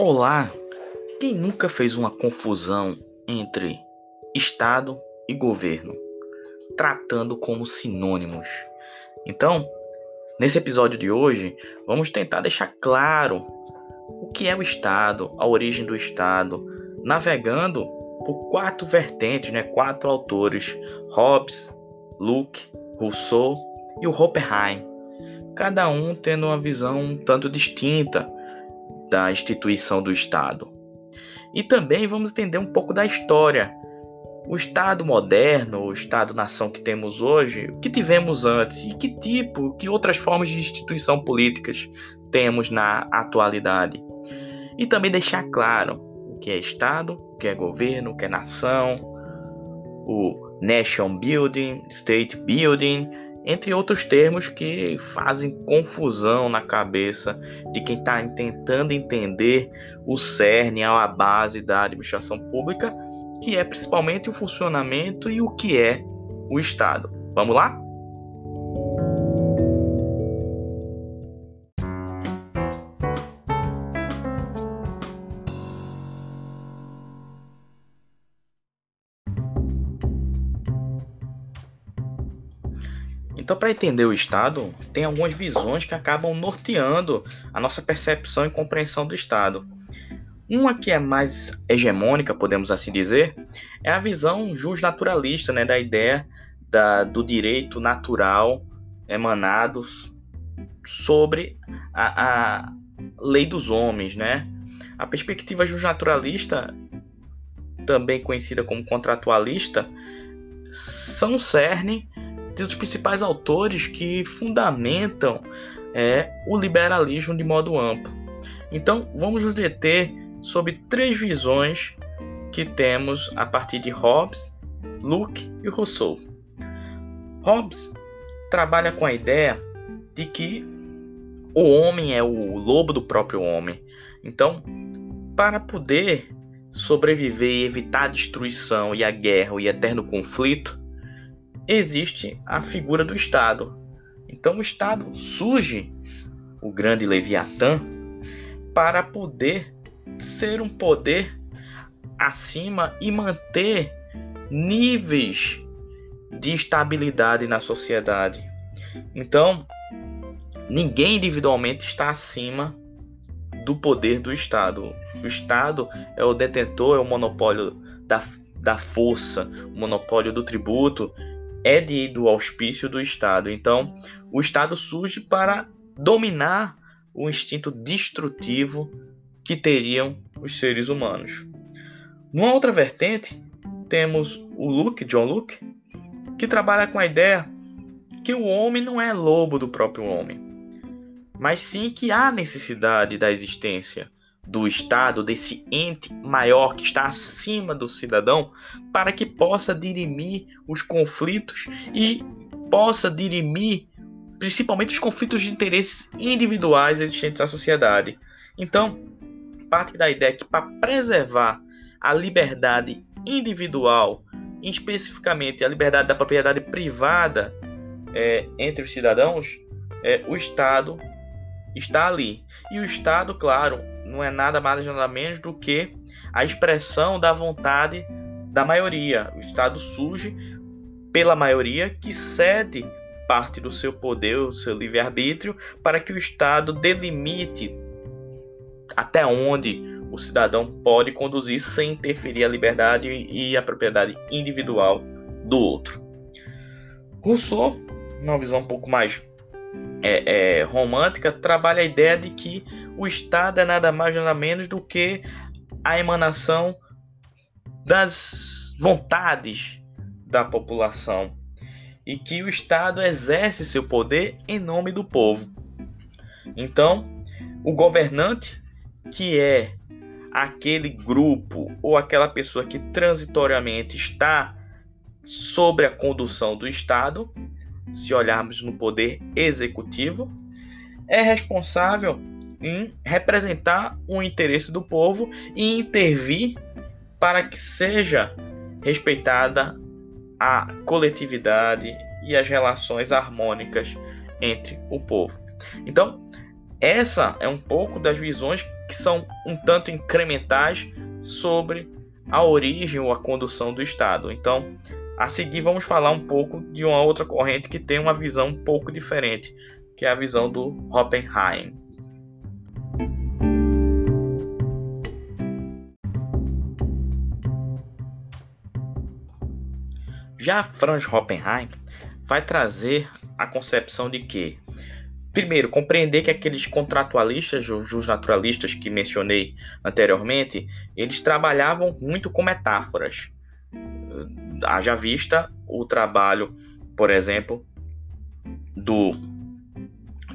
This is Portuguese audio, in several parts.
Olá! Quem nunca fez uma confusão entre Estado e governo, tratando como sinônimos? Então, nesse episódio de hoje, vamos tentar deixar claro o que é o Estado, a origem do Estado, navegando por quatro vertentes, né? quatro autores: Hobbes, Locke, Rousseau e o Hoppenheim. Cada um tendo uma visão um tanto distinta da instituição do Estado. E também vamos entender um pouco da história. O Estado moderno, o Estado-nação que temos hoje, o que tivemos antes e que tipo, que outras formas de instituição políticas temos na atualidade. E também deixar claro o que é Estado, o que é governo, o que é nação, o nation building, state building entre outros termos que fazem confusão na cabeça de quem está tentando entender o cerne, a base da administração pública, que é principalmente o funcionamento e o que é o Estado. Vamos lá? Então, para entender o Estado, tem algumas visões que acabam norteando a nossa percepção e compreensão do Estado. Uma que é mais hegemônica, podemos assim dizer, é a visão justnaturalista, né, da ideia da, do direito natural emanado sobre a, a lei dos homens, né? A perspectiva justnaturalista, também conhecida como contratualista, são cerne dos principais autores que fundamentam é, o liberalismo de modo amplo. Então, vamos nos deter sobre três visões que temos a partir de Hobbes, Locke e Rousseau. Hobbes trabalha com a ideia de que o homem é o lobo do próprio homem. Então, para poder sobreviver e evitar a destruição e a guerra e eterno conflito, existe a figura do Estado. Então o Estado surge, o grande Leviatã, para poder ser um poder acima e manter níveis de estabilidade na sociedade. Então, ninguém individualmente está acima do poder do Estado. O Estado é o detentor, é o monopólio da, da força, o monopólio do tributo é de, do auspício do Estado. Então, o Estado surge para dominar o instinto destrutivo que teriam os seres humanos. Numa outra vertente, temos o Luke, John Luke, que trabalha com a ideia que o homem não é lobo do próprio homem, mas sim que há necessidade da existência do Estado, desse ente maior que está acima do cidadão, para que possa dirimir os conflitos e possa dirimir principalmente os conflitos de interesses individuais existentes na sociedade. Então, parte da ideia que para preservar a liberdade individual, especificamente a liberdade da propriedade privada é, entre os cidadãos, é, o Estado está ali. E o Estado, claro, não é nada mais nada menos do que a expressão da vontade da maioria. O Estado surge pela maioria que cede parte do seu poder, o seu livre-arbítrio, para que o Estado delimite até onde o cidadão pode conduzir sem interferir a liberdade e a propriedade individual do outro. Rousseau, uma visão um pouco mais é, é, romântica, trabalha a ideia de que o Estado é nada mais nada menos do que a emanação das vontades da população e que o Estado exerce seu poder em nome do povo. Então, o governante, que é aquele grupo ou aquela pessoa que transitoriamente está sobre a condução do Estado, se olharmos no poder executivo, é responsável em representar o interesse do povo e intervir para que seja respeitada a coletividade e as relações harmônicas entre o povo. Então, essa é um pouco das visões que são um tanto incrementais sobre a origem ou a condução do Estado. Então, a seguir vamos falar um pouco de uma outra corrente que tem uma visão um pouco diferente, que é a visão do Oppenheim. Já Franz Oppenheim vai trazer a concepção de que primeiro, compreender que aqueles contratualistas, os naturalistas que mencionei anteriormente, eles trabalhavam muito com metáforas. Haja vista o trabalho, por exemplo, do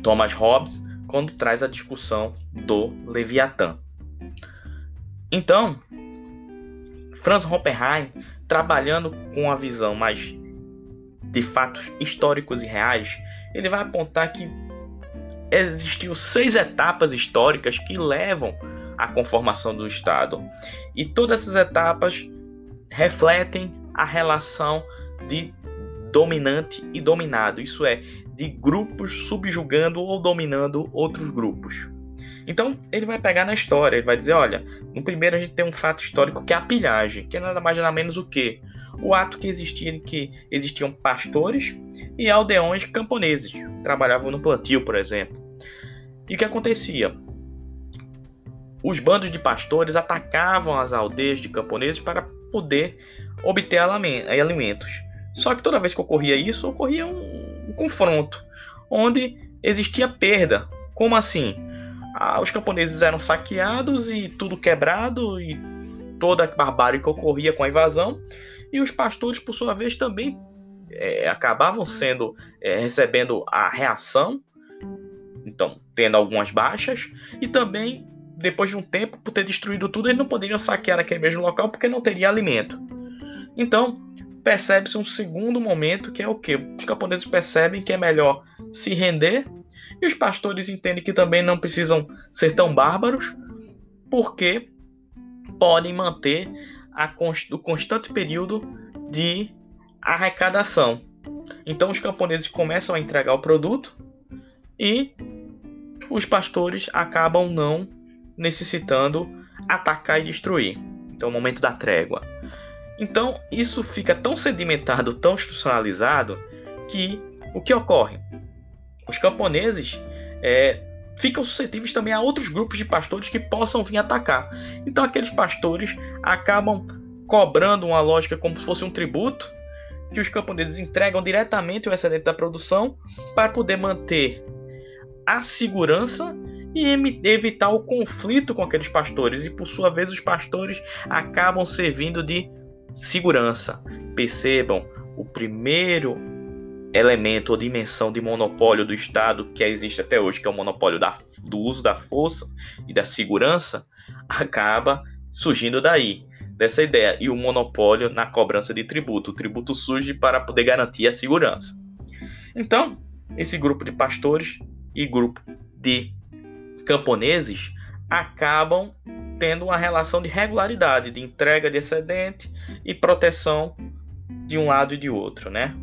Thomas Hobbes, quando traz a discussão do Leviatã. Então, Franz Oppenheim, trabalhando com a visão mais de fatos históricos e reais, ele vai apontar que existiam seis etapas históricas que levam à conformação do Estado. E todas essas etapas refletem a relação de dominante e dominado, isso é, de grupos subjugando ou dominando outros grupos. Então, ele vai pegar na história, ele vai dizer, olha, no primeiro a gente tem um fato histórico que é a pilhagem, que é nada mais nada menos o que o ato que existia que existiam pastores e aldeões camponeses, trabalhavam no plantio, por exemplo. E o que acontecia? Os bandos de pastores atacavam as aldeias de camponeses para poder obter alimentos. Só que toda vez que ocorria isso, ocorria um, um confronto, onde existia perda. Como assim? Ah, os camponeses eram saqueados e tudo quebrado e toda a barbárie que ocorria com a invasão. E os pastores, por sua vez, também é, acabavam sendo é, recebendo a reação então tendo algumas baixas, e também, depois de um tempo, por ter destruído tudo, eles não poderiam saquear aquele mesmo local porque não teria alimento. Então, percebe-se um segundo momento que é o que? Os camponeses percebem que é melhor se render, e os pastores entendem que também não precisam ser tão bárbaros, porque podem manter const o constante período de arrecadação. Então os camponeses começam a entregar o produto e os pastores acabam não necessitando atacar e destruir. Então, o momento da trégua. Então, isso fica tão sedimentado, tão institucionalizado, que o que ocorre? Os camponeses é, ficam suscetíveis também a outros grupos de pastores que possam vir atacar. Então, aqueles pastores acabam cobrando uma lógica como se fosse um tributo, que os camponeses entregam diretamente o excedente da produção para poder manter a segurança e evitar o conflito com aqueles pastores. E por sua vez, os pastores acabam servindo de segurança. Percebam, o primeiro elemento ou dimensão de monopólio do Estado que existe até hoje, que é o monopólio da, do uso da força e da segurança, acaba surgindo daí, dessa ideia. E o monopólio na cobrança de tributo. O tributo surge para poder garantir a segurança. Então, esse grupo de pastores e grupo de camponeses acabam tendo uma relação de regularidade, de entrega de excedente e proteção de um lado e de outro, né?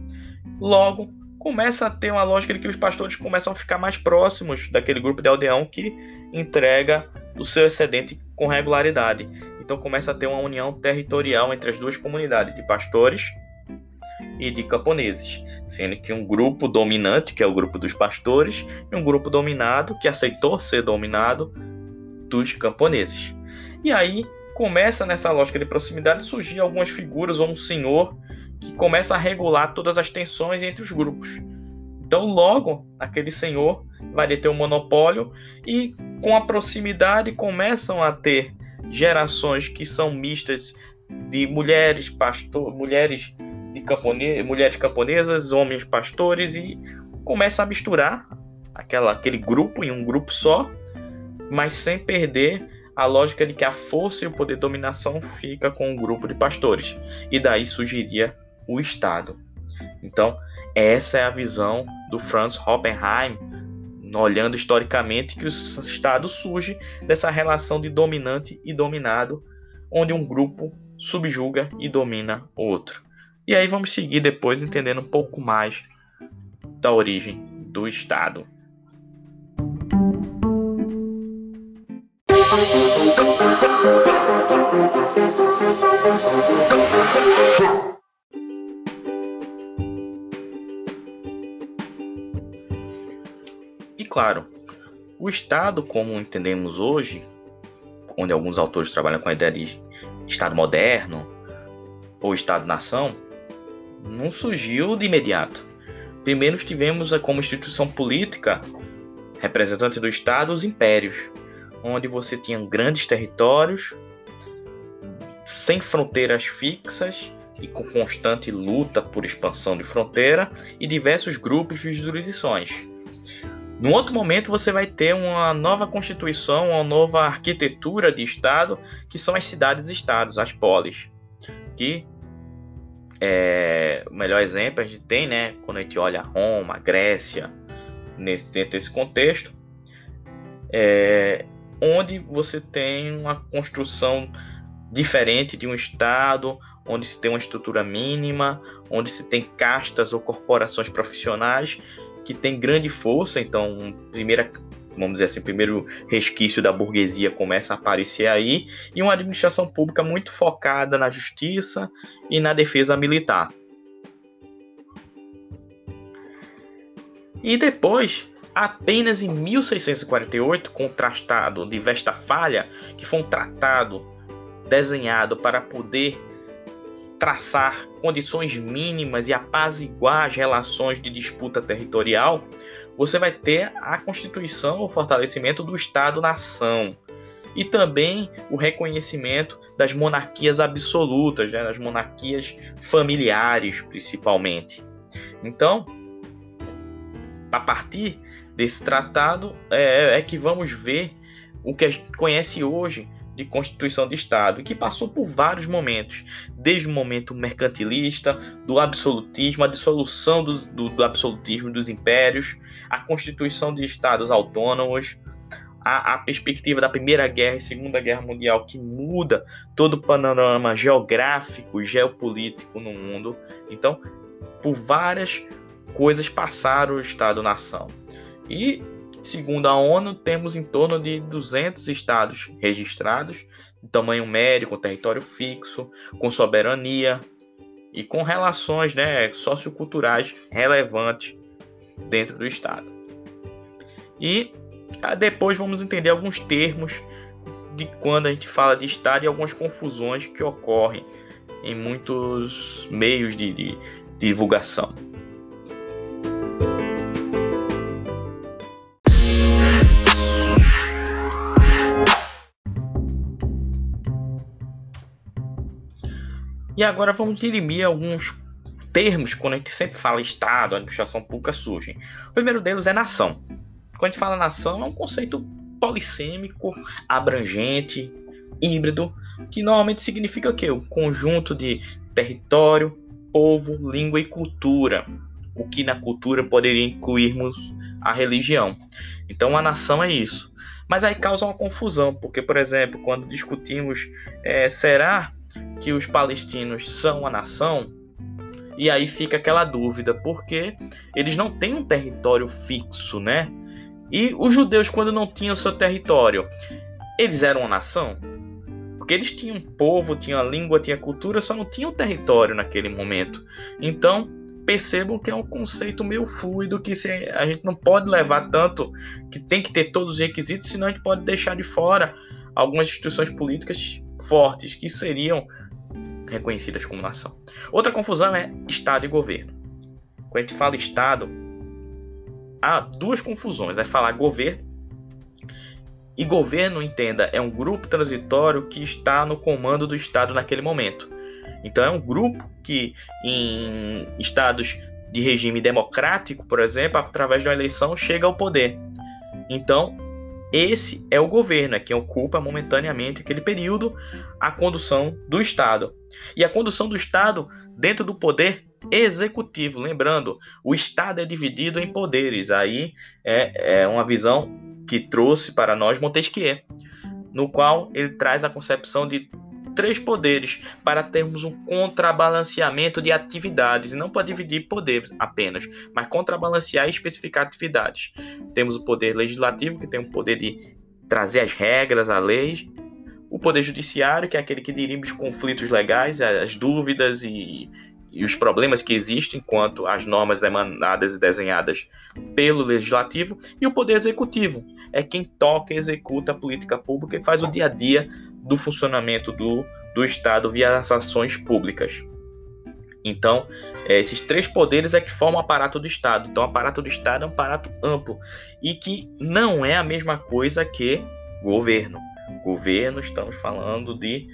Logo, começa a ter uma lógica de que os pastores começam a ficar mais próximos daquele grupo de aldeão que entrega o seu excedente com regularidade. Então começa a ter uma união territorial entre as duas comunidades de pastores e de camponeses, sendo que um grupo dominante, que é o grupo dos pastores, e um grupo dominado, que aceitou ser dominado, dos camponeses. E aí começa nessa lógica de proximidade surgir algumas figuras ou um senhor que começa a regular todas as tensões entre os grupos. Então, logo, aquele senhor vai ter um monopólio e, com a proximidade, começam a ter gerações que são mistas de mulheres, pastor, mulheres de camponês, mulheres camponesas, homens pastores e começa a misturar aquela, aquele grupo em um grupo só, mas sem perder a lógica de que a força e o poder de dominação fica com um grupo de pastores. E daí surgiria o Estado. Então, essa é a visão do Franz Oppenheim, olhando historicamente que o Estado surge dessa relação de dominante e dominado, onde um grupo subjuga e domina o outro. E aí vamos seguir depois entendendo um pouco mais da origem do Estado. E claro, o Estado, como entendemos hoje, onde alguns autores trabalham com a ideia de Estado moderno ou Estado-nação, não surgiu de imediato. Primeiro tivemos como instituição política representante do Estado os impérios, onde você tinha grandes territórios sem fronteiras fixas e com constante luta por expansão de fronteira e diversos grupos de jurisdições. Num outro momento, você vai ter uma nova constituição, uma nova arquitetura de Estado, que são as cidades-estados, as polis. Que é, o melhor exemplo a gente tem, né, quando a gente olha Roma, Grécia, nesse, dentro desse contexto, é, onde você tem uma construção diferente de um Estado, onde se tem uma estrutura mínima, onde se tem castas ou corporações profissionais que têm grande força. Então, primeira, vamos dizer assim, primeiro resquício da burguesia começa a aparecer aí, e uma administração pública muito focada na justiça e na defesa militar. E depois, apenas em 1648, com o Tratado de Westfália, que foi um tratado desenhado para poder traçar condições mínimas e apaziguar as relações de disputa territorial, você vai ter a constituição, o fortalecimento do Estado-nação e também o reconhecimento das monarquias absolutas, né, das monarquias familiares, principalmente. Então, a partir desse tratado é, é que vamos ver o que a gente conhece hoje de Constituição de Estado, que passou por vários momentos, desde o momento mercantilista, do absolutismo, a dissolução do, do, do absolutismo dos impérios, a Constituição de Estados autônomos, a, a, perspectiva da Primeira Guerra e Segunda Guerra Mundial, que muda todo o panorama geográfico, geopolítico no mundo. Então, por várias coisas passaram o Estado-nação. E, segundo a ONU, temos em torno de 200 estados registrados, de tamanho médio, com território fixo, com soberania e com relações né, socioculturais relevantes dentro do Estado. E ah, depois vamos entender alguns termos de quando a gente fala de Estado e algumas confusões que ocorrem em muitos meios de, de, de divulgação. E agora vamos dirimir alguns termos quando a gente sempre fala Estado, administração pública surgem. O primeiro deles é nação. Quando a gente fala nação, é um conceito polissêmico, abrangente, híbrido, que normalmente significa o quê? Um conjunto de território, povo, língua e cultura. O que na cultura poderia incluirmos a religião. Então a nação é isso. Mas aí causa uma confusão, porque, por exemplo, quando discutimos é, será que os palestinos são a nação, e aí fica aquela dúvida, porque eles não têm um território fixo, né? E os judeus, quando não tinham seu território, eles eram uma nação? Porque eles tinham povo, tinham língua, tinham cultura, só não tinham território naquele momento. Então, percebam que é um conceito meio fluido que a gente não pode levar tanto, que tem que ter todos os requisitos, senão a gente pode deixar de fora algumas instituições políticas fortes que seriam reconhecidas como nação. Outra confusão é Estado e governo. Quando a gente fala Estado, há duas confusões. É falar governo e governo, entenda, é um grupo transitório que está no comando do Estado naquele momento. Então é um grupo que em estados de regime democrático, por exemplo, através de uma eleição chega ao poder. Então, esse é o governo, é quem ocupa momentaneamente aquele período a condução do Estado. E a condução do Estado dentro do poder executivo. Lembrando, o Estado é dividido em poderes. Aí é, é uma visão que trouxe para nós Montesquieu, no qual ele traz a concepção de três poderes para termos um contrabalanceamento de atividades, não para dividir poderes apenas, mas contrabalancear e especificar atividades. Temos o poder legislativo, que tem o poder de trazer as regras, as leis. O poder judiciário, que é aquele que dirime os conflitos legais, as dúvidas e, e os problemas que existem quanto às normas emanadas e desenhadas pelo legislativo. E o poder executivo é quem toca e executa a política pública e faz o dia a dia do funcionamento do, do Estado via as ações públicas. Então, é, esses três poderes é que formam o aparato do Estado. Então, o aparato do Estado é um aparato amplo e que não é a mesma coisa que governo. Governo, estamos falando de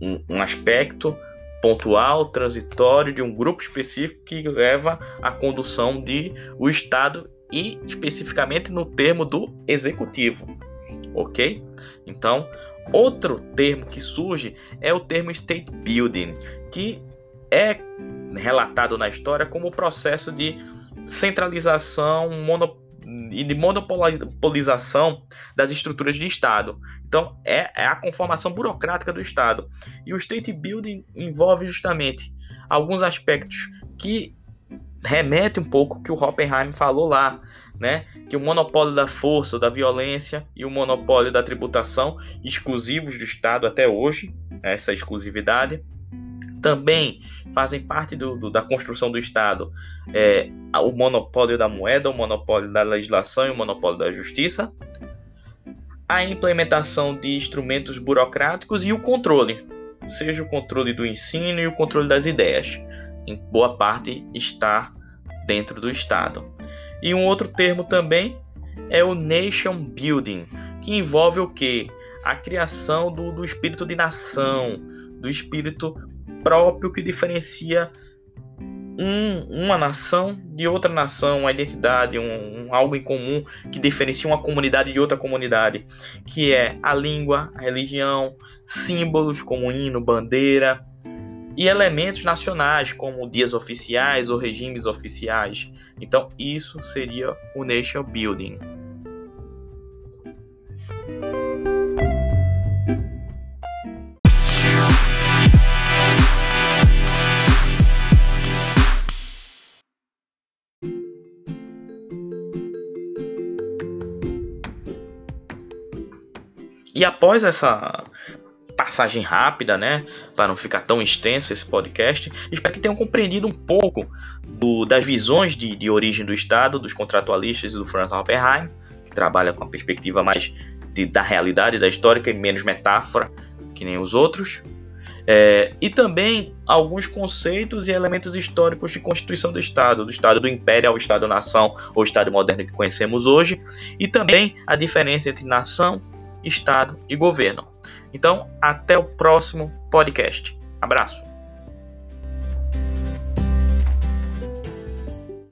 um, um aspecto pontual, transitório de um grupo específico que leva à condução de o Estado e especificamente no termo do executivo, ok? Então, outro termo que surge é o termo state building, que é relatado na história como o processo de centralização mono, e de monopolização das estruturas de Estado. Então, é, é, a conformação burocrática do Estado. E o state building envolve justamente alguns aspectos que remetem um pouco que o Hoppenheim falou lá, né? Que o monopólio da força, da violência e o monopólio da tributação exclusivos do Estado até hoje, essa exclusividade, também fazem parte do, do, da construção do Estado é, o monopólio da moeda, o monopólio da legislação e o monopólio da justiça, a implementação de instrumentos burocráticos e o controle, seja o controle do ensino e o controle das ideias. Em boa parte está dentro do Estado. E um outro termo também é o nation building, que envolve o que? A criação do, do espírito de nação, do espírito próprio que diferencia um, uma nação de outra nação, uma identidade, um, um, algo em comum que diferencia uma comunidade de outra comunidade, que é a língua, a religião, símbolos como hino, bandeira e elementos nacionais como dias oficiais ou regimes oficiais. Então isso seria o nation building. E após essa passagem rápida, né, para não ficar tão extenso esse podcast, espero que tenham compreendido um pouco do, das visões de, de, origem do Estado, dos contratualistas e do Franz Oppenheim, que trabalha com a perspectiva mais de, da realidade, da histórica e menos metáfora que nem os outros. É, e também alguns conceitos e elementos históricos de constituição do Estado, do Estado do Império ao Estado-nação ou Estado moderno que conhecemos hoje, e também a diferença entre nação Estado e governo. Então, até o próximo podcast. Abraço!